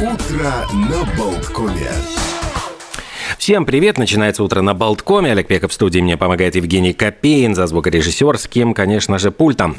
Утро на Болткоме. Всем привет! Начинается утро на Болткоме. Олег Пеков в студии. Мне помогает Евгений Копейн за звукорежиссерским, конечно же, пультом.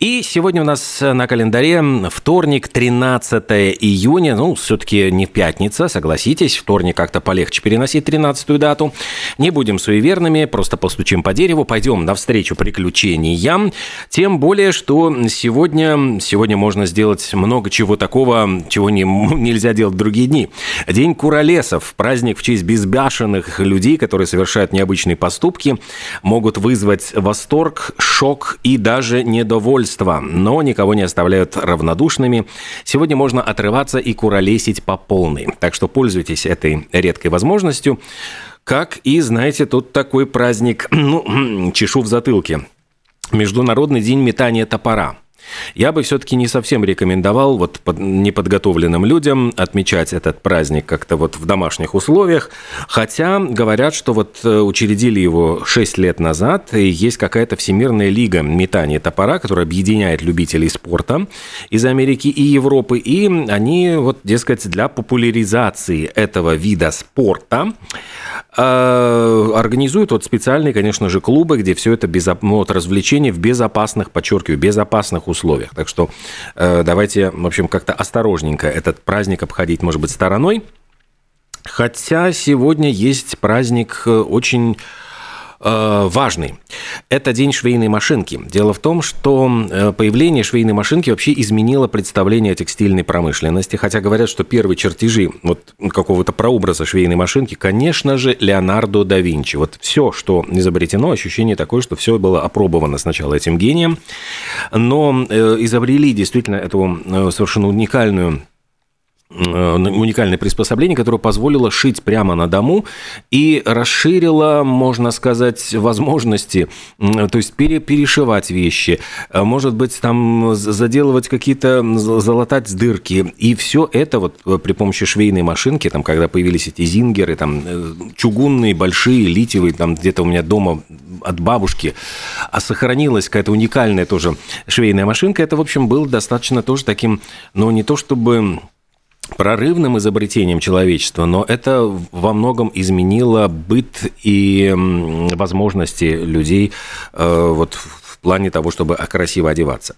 И сегодня у нас на календаре вторник, 13 июня. Ну, все-таки не пятница, согласитесь. Вторник как-то полегче переносить 13-ю дату. Не будем суеверными, просто постучим по дереву. Пойдем навстречу приключениям. Тем более, что сегодня, сегодня можно сделать много чего такого, чего не, нельзя делать в другие дни. День Куролесов, праздник в честь безбедных безбашенных людей, которые совершают необычные поступки, могут вызвать восторг, шок и даже недовольство, но никого не оставляют равнодушными. Сегодня можно отрываться и куролесить по полной. Так что пользуйтесь этой редкой возможностью. Как и, знаете, тут такой праздник, ну, чешу в затылке. Международный день метания топора – я бы все-таки не совсем рекомендовал вот под, неподготовленным людям отмечать этот праздник как-то вот в домашних условиях, хотя говорят, что вот э, учредили его 6 лет назад, и есть какая-то всемирная лига метания топора, которая объединяет любителей спорта из Америки и Европы, и они вот, дескать, для популяризации этого вида спорта э, организуют вот специальные, конечно же, клубы, где все это без, ну, вот, развлечения в безопасных, подчеркиваю, безопасных условиях условиях. Так что э, давайте, в общем, как-то осторожненько этот праздник обходить, может быть, стороной. Хотя сегодня есть праздник э, очень Э, важный. Это день швейной машинки. Дело в том, что э, появление швейной машинки вообще изменило представление о текстильной промышленности. Хотя говорят, что первые чертежи вот какого-то прообраза швейной машинки, конечно же, Леонардо да Винчи. Вот все, что изобретено, ощущение такое, что все было опробовано сначала этим гением. Но э, изобрели действительно эту совершенно уникальную уникальное приспособление, которое позволило шить прямо на дому и расширило, можно сказать, возможности, то есть пере, перешивать вещи, э, может быть, там заделывать какие-то, залатать дырки. И все это вот э, при помощи швейной машинки, там, когда появились эти зингеры, там, чугунные, большие, литиевые, там, где-то у меня дома от бабушки, а сохранилась какая-то уникальная тоже швейная машинка, это, в общем, было достаточно тоже таким, ну, не то чтобы прорывным изобретением человечества, но это во многом изменило быт и возможности людей э, вот в плане того, чтобы красиво одеваться.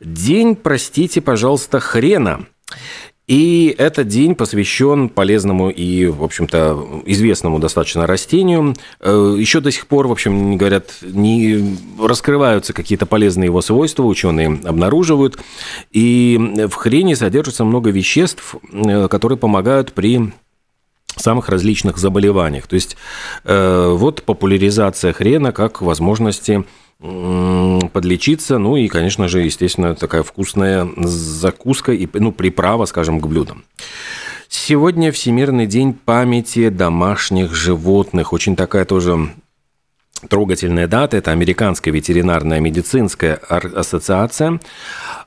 День, простите, пожалуйста, хрена. И этот день посвящен полезному и, в общем-то, известному достаточно растению. Э, Еще до сих пор, в общем, говорят, не раскрываются какие-то полезные его свойства, ученые обнаруживают. И в хрене содержится много веществ, э, которые помогают при самых различных заболеваниях. То есть э, вот популяризация хрена как возможности подлечиться, ну и, конечно же, естественно, такая вкусная закуска и ну, приправа, скажем, к блюдам. Сегодня Всемирный день памяти домашних животных. Очень такая тоже трогательная дата. Это Американская ветеринарная медицинская ассоциация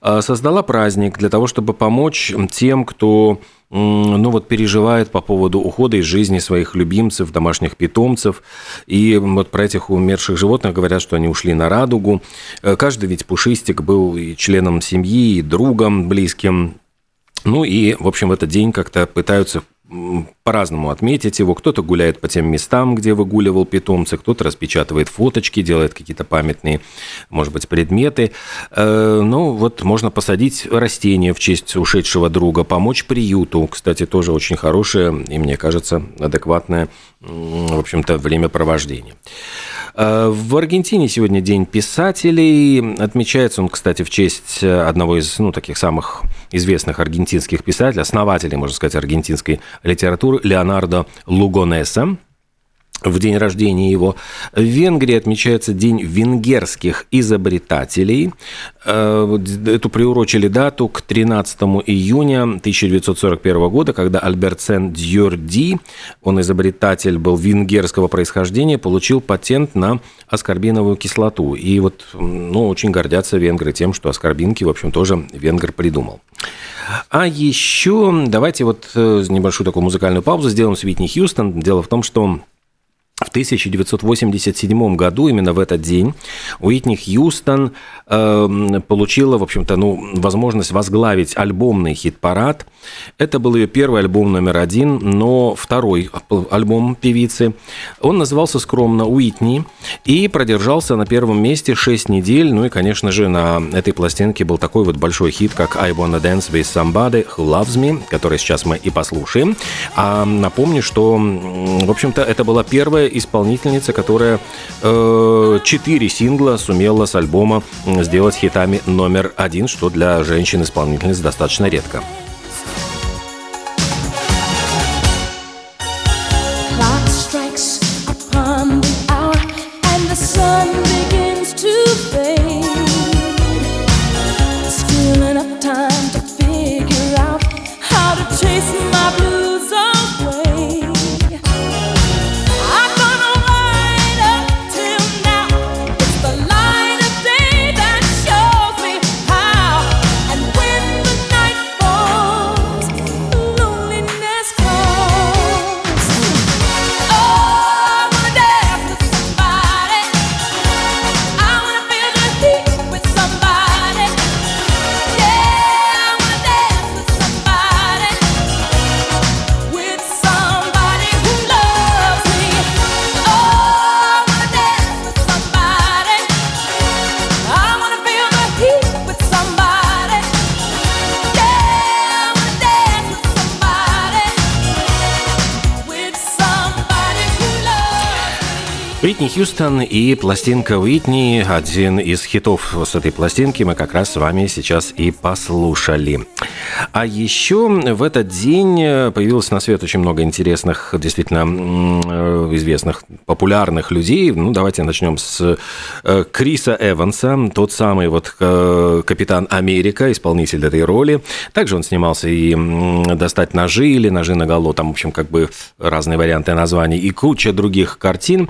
а, создала праздник для того, чтобы помочь тем, кто ну вот переживает по поводу ухода из жизни своих любимцев, домашних питомцев. И вот про этих умерших животных говорят, что они ушли на радугу. Э, каждый ведь пушистик был и членом семьи, и другом близким. Ну и, в общем, в этот день как-то пытаются по-разному отметить его. Кто-то гуляет по тем местам, где выгуливал питомца, кто-то распечатывает фоточки, делает какие-то памятные, может быть, предметы. Э, ну, вот можно посадить растения в честь ушедшего друга, помочь приюту. Кстати, тоже очень хорошее и, мне кажется, адекватное, в общем-то, времяпровождение. Э, в Аргентине сегодня День писателей. Отмечается он, кстати, в честь одного из ну, таких самых известных аргентинских писателей, основателей, можно сказать, аргентинской литературы Леонардо Лугонеса в день рождения его. В Венгрии отмечается День венгерских изобретателей. Э, эту приурочили дату к 13 июня 1941 года, когда Альберцен Дьорди, он изобретатель был венгерского происхождения, получил патент на аскорбиновую кислоту. И вот, ну, очень гордятся венгры тем, что аскорбинки, в общем, тоже венгр придумал. А еще давайте вот э, небольшую такую музыкальную паузу сделаем с Витни Хьюстон. Дело в том, что В 1987 году, именно в этот день, Уитни Хьюстон э, получила, в общем-то, ну, возможность возглавить альбомный хит-парад. Это был ее первый альбом номер один, но второй альбом певицы. Он назывался скромно «Уитни» и продержался на первом месте 6 недель. Ну и, конечно же, на этой пластинке был такой вот большой хит, как «I Wanna Dance With Somebody Who Loves Me», который сейчас мы и послушаем. А напомню, что, в общем-то, это была первая исполнительница, которая э, четыре сингла сумела с альбома сделать хитами номер один, что для женщин-исполнительниц достаточно редко. Уитни Хьюстон и пластинка Уитни, один из хитов с этой пластинки мы как раз с вами сейчас и послушали. А еще в этот день появилось на свет очень много интересных, действительно э, известных, популярных людей. Ну, давайте начнем с э, Криса Эванса, тот самый вот э, капитан Америка, исполнитель этой роли. Также он снимался и «Достать ножи» или «Ножи на голо», там, в общем, как бы разные варианты названий, и куча других картин.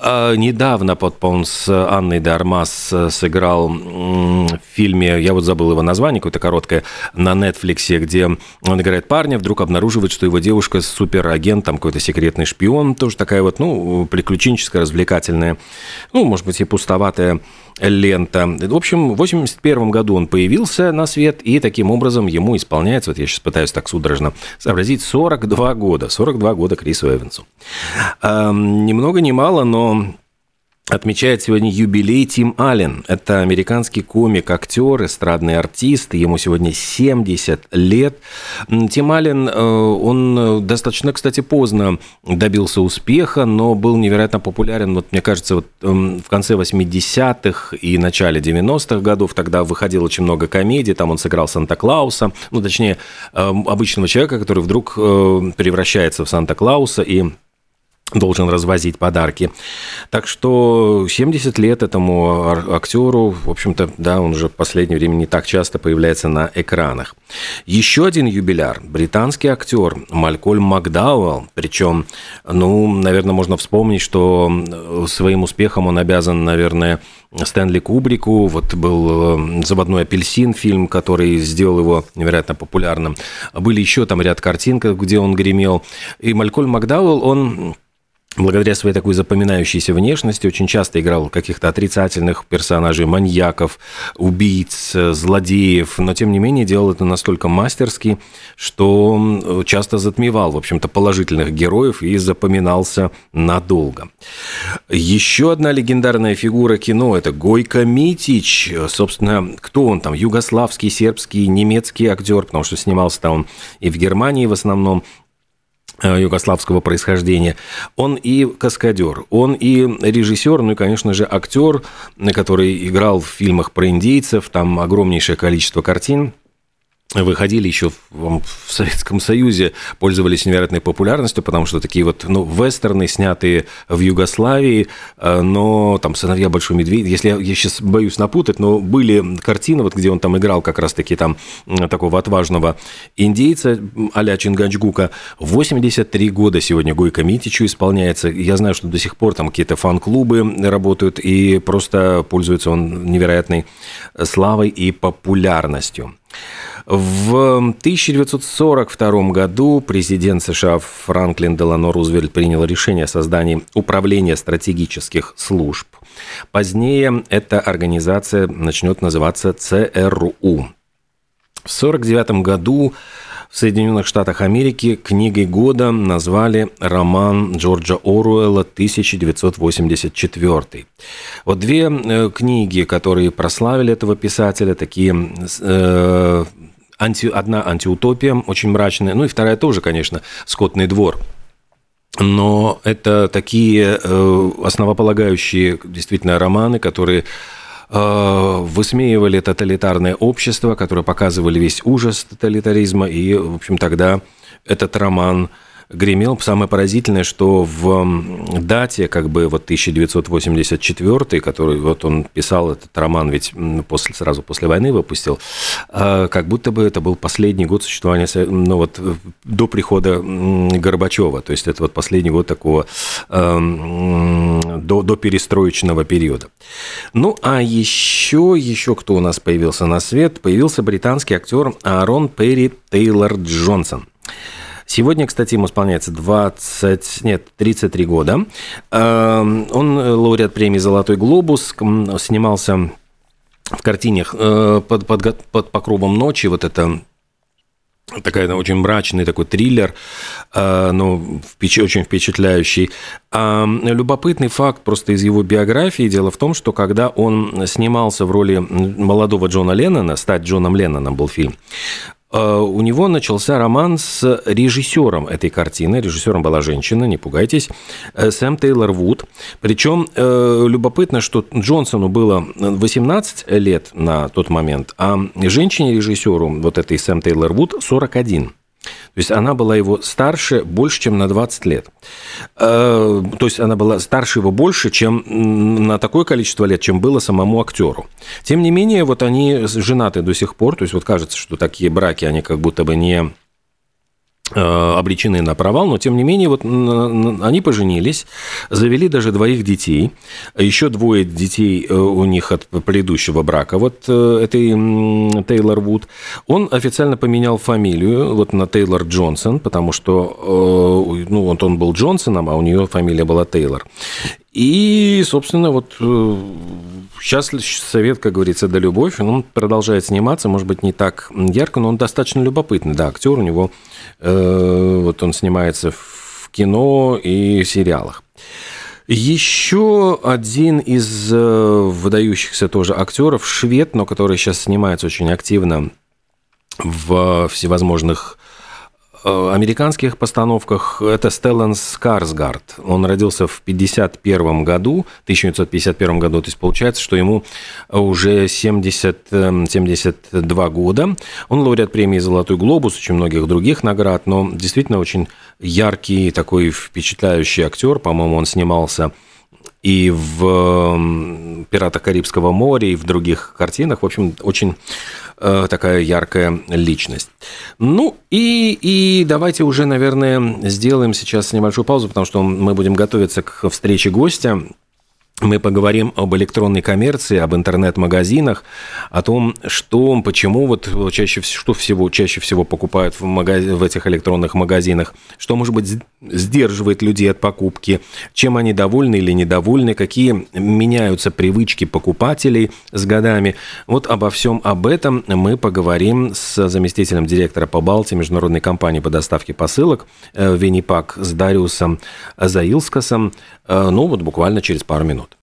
А, недавно он с Анной Дармас сыграл в фильме, я вот забыл его название, какое-то короткое, на Netflix, где он играет парня, вдруг обнаруживает, что его девушка суперагент, там какой-то секретный шпион, тоже такая вот, ну, приключенческая, развлекательная, ну, может быть, и пустоватая лента. В общем, в 81 году он появился на свет, и таким образом ему исполняется, вот я сейчас пытаюсь так судорожно сообразить, 42 года. 42 года Крису Эвансу. Эм, ни много ни мало, но отмечает сегодня юбилей Тим Аллен. Это американский комик, актер, эстрадный артист. Ему сегодня 70 лет. Тим Аллен, э, он достаточно, кстати, поздно добился успеха, но был невероятно популярен, вот, мне кажется, вот, эм, в конце 80-х и начале 90-х годов. Тогда выходило очень много комедий. Там он сыграл Санта-Клауса, ну, точнее, эм, обычного человека, который вдруг э, превращается в Санта-Клауса и должен развозить подарки. Так что 70 лет этому актеру, в общем-то, да, он уже в последнее время не так часто появляется на экранах. Еще один юбиляр – британский актер Малькольм Макдауэлл. Причем, ну, наверное, можно вспомнить, что своим успехом он обязан, наверное, Стэнли Кубрику. Вот был э, «Заводной апельсин» фильм, который сделал его невероятно популярным. Были еще там ряд картин, где он гремел. И Малькольм Макдауэлл, он благодаря своей такой запоминающейся внешности очень часто играл каких-то отрицательных персонажей, маньяков, убийц, злодеев, но тем не менее делал это настолько мастерски, что часто затмевал, в общем-то, положительных героев и запоминался надолго. Еще одна легендарная фигура кино – это Гойко Митич. Собственно, кто он там? Югославский, сербский, немецкий актер, потому что снимался-то он и в Германии в основном, югославского происхождения. Он и каскадер, он и режиссер, ну и, конечно же, актер, который играл в фильмах про индейцев, там огромнейшее количество картин выходили еще в, в Советском Союзе, пользовались невероятной популярностью, потому что такие вот, ну, вестерны, снятые в Югославии, э, но там «Сыновья Большой Медведь», если я, я сейчас боюсь напутать, но были картины, вот где он там играл как раз-таки там такого отважного индейца а-ля Чингачгука. 83 года сегодня Гойко Митичу исполняется. Я знаю, что до сих пор там какие-то фан-клубы работают, и просто пользуется он невероятной славой и популярностью. В 1942 году президент США Франклин Делано Рузвельт принял решение о создании Управления стратегических служб. Позднее эта организация начнет называться ЦРУ. В 1949 году в Соединенных Штатах Америки книгой года назвали роман Джорджа Оруэлла «1984». Вот две э, книги, которые прославили этого писателя, такие э, анти, одна антиутопия, очень мрачная, ну и вторая тоже, конечно, «Скотный двор». Но это такие э, основополагающие действительно романы, которые Э, высмеивали тоталитарное общество, которое показывали весь ужас тоталитаризма, и, в общем, тогда этот роман гремел. Самое поразительное, что в дате, как бы вот 1984, который вот он писал этот роман, ведь после, сразу после войны выпустил, а, как будто бы это был последний год существования, ну вот до прихода Горбачева, то есть это вот последний год такого эм, до, до перестроечного периода. Ну, а еще, еще кто у нас появился на свет? Появился британский актер Аарон Перри Тейлор Джонсон – Сегодня, кстати, ему исполняется 20, нет, 33 года. Эм, он лауреат премии «Золотой глобус», снимался в картинах э, под, под, под покровом ночи, вот это такая очень мрачный такой триллер, э, но очень впечатляющий. А любопытный факт просто из его биографии. Дело в том, что когда он снимался в роли молодого Джона Леннона, «Стать Джоном Ленноном» был фильм, у него начался роман с режиссером этой картины. Режиссером была женщина, не пугайтесь, э, Сэм Тейлор Вуд. Причем э, любопытно, что Джонсону было 18 лет на тот момент, а женщине-режиссеру, вот этой Сэм Тейлор Вуд, 41. То есть она была его старше больше, чем на 20 лет. Э, то есть она была старше его больше, чем на такое количество лет, чем было самому актеру. Тем не менее, вот они женаты до сих пор. То есть вот кажется, что такие браки, они как будто бы не обречены на провал, но тем не менее вот они поженились, завели даже двоих детей, еще двое детей э, у них от предыдущего брака, вот э, этой Тейлор Вуд. Он официально поменял фамилию вот на Тейлор Джонсон, потому что ну, вот он был Джонсоном, а у нее фамилия была Тейлор. И, собственно, вот сейчас совет, как говорится, да любовь. Он продолжает сниматься, может быть, не так ярко, но он достаточно любопытный. Да, актер у него Э, вот он снимается в кино и сериалах. Еще один из э, выдающихся тоже актеров, швед, но который сейчас снимается очень активно в всевозможных американских постановках это Стеллан Скарсгард. Он родился в 1951 году, 1951 году, то есть получается, что ему уже 70, 72 эм, года. Он лауреат премии «Золотой глобус», очень многих других наград, но действительно очень яркий, такой впечатляющий актер. По-моему, он снимался и в «Пиратах Карибского моря», и в других картинах. В общем, очень э, такая яркая личность. Ну и, и давайте уже, наверное, сделаем сейчас небольшую паузу, потому что мы будем готовиться к встрече гостя мы поговорим об электронной коммерции, об интернет-магазинах, о том, что, почему вот чаще, что всего, чаще всего покупают в, магаз... в этих электронных магазинах, что, может быть, сдерживает людей от покупки, чем они довольны или недовольны, какие меняются привычки покупателей с годами. Вот обо всем об этом мы поговорим с заместителем директора по Балтии международной компании по доставке посылок э, Венипак с Дариусом Заилскасом, э, ну вот буквально через пару минут.